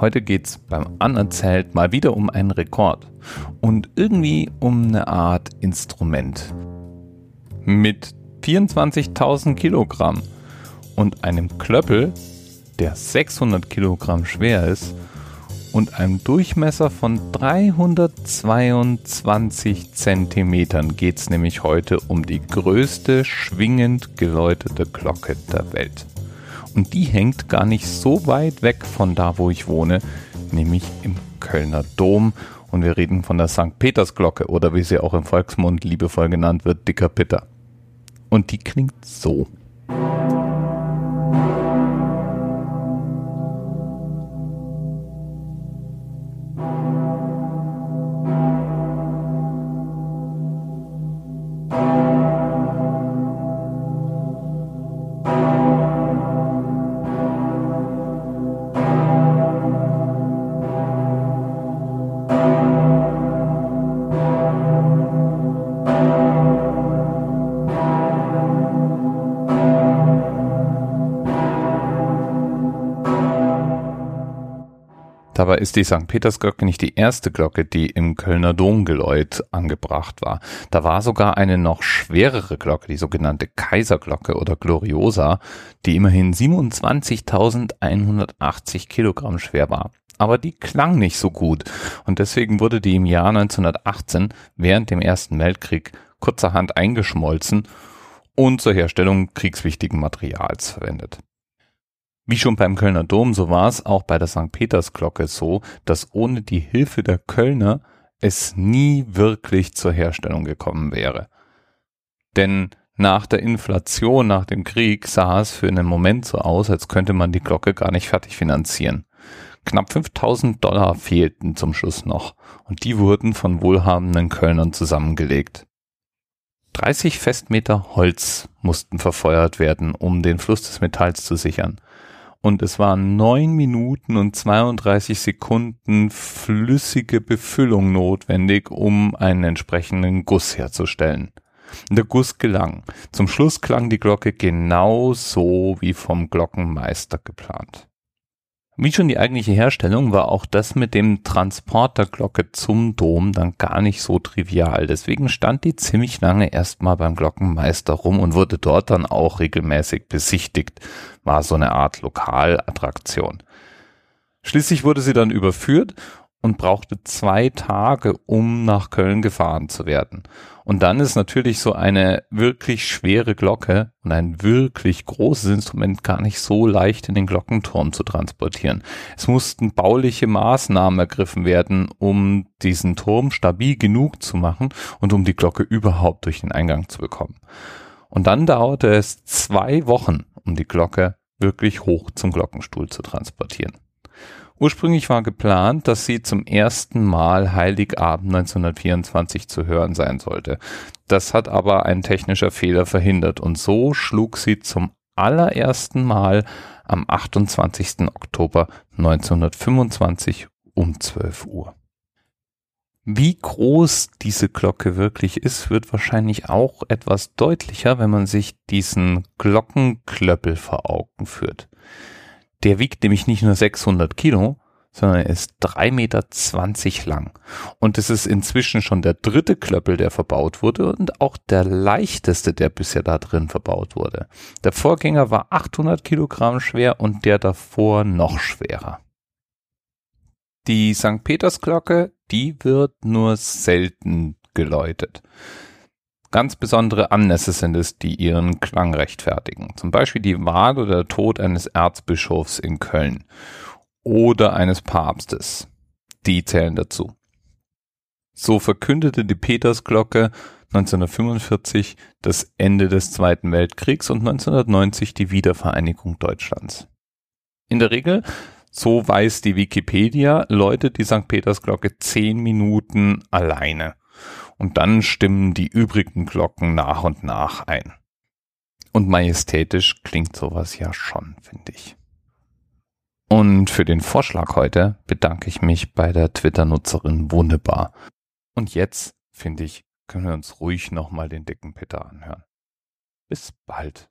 Heute geht's beim Anerzählt mal wieder um einen Rekord und irgendwie um eine Art Instrument. Mit 24.000 Kilogramm und einem Klöppel, der 600 Kilogramm schwer ist und einem Durchmesser von 322 Zentimetern geht's nämlich heute um die größte schwingend geläutete Glocke der Welt. Und die hängt gar nicht so weit weg von da, wo ich wohne, nämlich im Kölner Dom. Und wir reden von der St. Petersglocke oder wie sie auch im Volksmund liebevoll genannt wird, Dicker Pitter. Und die klingt so. Dabei ist die St. Petersglocke nicht die erste Glocke, die im Kölner Domgeläut angebracht war. Da war sogar eine noch schwerere Glocke, die sogenannte Kaiserglocke oder Gloriosa, die immerhin 27.180 Kilogramm schwer war. Aber die klang nicht so gut und deswegen wurde die im Jahr 1918 während dem Ersten Weltkrieg kurzerhand eingeschmolzen und zur Herstellung kriegswichtigen Materials verwendet. Wie schon beim Kölner Dom, so war es auch bei der St. Petersglocke so, dass ohne die Hilfe der Kölner es nie wirklich zur Herstellung gekommen wäre. Denn nach der Inflation, nach dem Krieg sah es für einen Moment so aus, als könnte man die Glocke gar nicht fertig finanzieren. Knapp 5000 Dollar fehlten zum Schluss noch und die wurden von wohlhabenden Kölnern zusammengelegt. 30 Festmeter Holz mussten verfeuert werden, um den Fluss des Metalls zu sichern und es waren neun Minuten und 32 Sekunden flüssige Befüllung notwendig, um einen entsprechenden Guss herzustellen. Der Guss gelang. Zum Schluss klang die Glocke genau so wie vom Glockenmeister geplant. Wie schon die eigentliche Herstellung war auch das mit dem Transport der Glocke zum Dom dann gar nicht so trivial. Deswegen stand die ziemlich lange erstmal beim Glockenmeister rum und wurde dort dann auch regelmäßig besichtigt. War so eine Art Lokalattraktion. Schließlich wurde sie dann überführt und brauchte zwei Tage, um nach Köln gefahren zu werden. Und dann ist natürlich so eine wirklich schwere Glocke und ein wirklich großes Instrument gar nicht so leicht in den Glockenturm zu transportieren. Es mussten bauliche Maßnahmen ergriffen werden, um diesen Turm stabil genug zu machen und um die Glocke überhaupt durch den Eingang zu bekommen. Und dann dauerte es zwei Wochen, um die Glocke wirklich hoch zum Glockenstuhl zu transportieren. Ursprünglich war geplant, dass sie zum ersten Mal Heiligabend 1924 zu hören sein sollte. Das hat aber ein technischer Fehler verhindert und so schlug sie zum allerersten Mal am 28. Oktober 1925 um 12 Uhr. Wie groß diese Glocke wirklich ist, wird wahrscheinlich auch etwas deutlicher, wenn man sich diesen Glockenklöppel vor Augen führt. Der wiegt nämlich nicht nur 600 Kilo, sondern er ist 3,20 Meter lang. Und es ist inzwischen schon der dritte Klöppel, der verbaut wurde und auch der leichteste, der bisher da drin verbaut wurde. Der Vorgänger war 800 Kilogramm schwer und der davor noch schwerer. Die St. Petersglocke, die wird nur selten geläutet. Ganz besondere Anlässe sind es, die ihren Klang rechtfertigen. Zum Beispiel die Wahl oder der Tod eines Erzbischofs in Köln oder eines Papstes. Die zählen dazu. So verkündete die Petersglocke 1945 das Ende des Zweiten Weltkriegs und 1990 die Wiedervereinigung Deutschlands. In der Regel, so weiß die Wikipedia, läutet die St. Petersglocke zehn Minuten alleine und dann stimmen die übrigen Glocken nach und nach ein. Und majestätisch klingt sowas ja schon, finde ich. Und für den Vorschlag heute bedanke ich mich bei der Twitter-Nutzerin Wunderbar. Und jetzt, finde ich, können wir uns ruhig nochmal den dicken Peter anhören. Bis bald.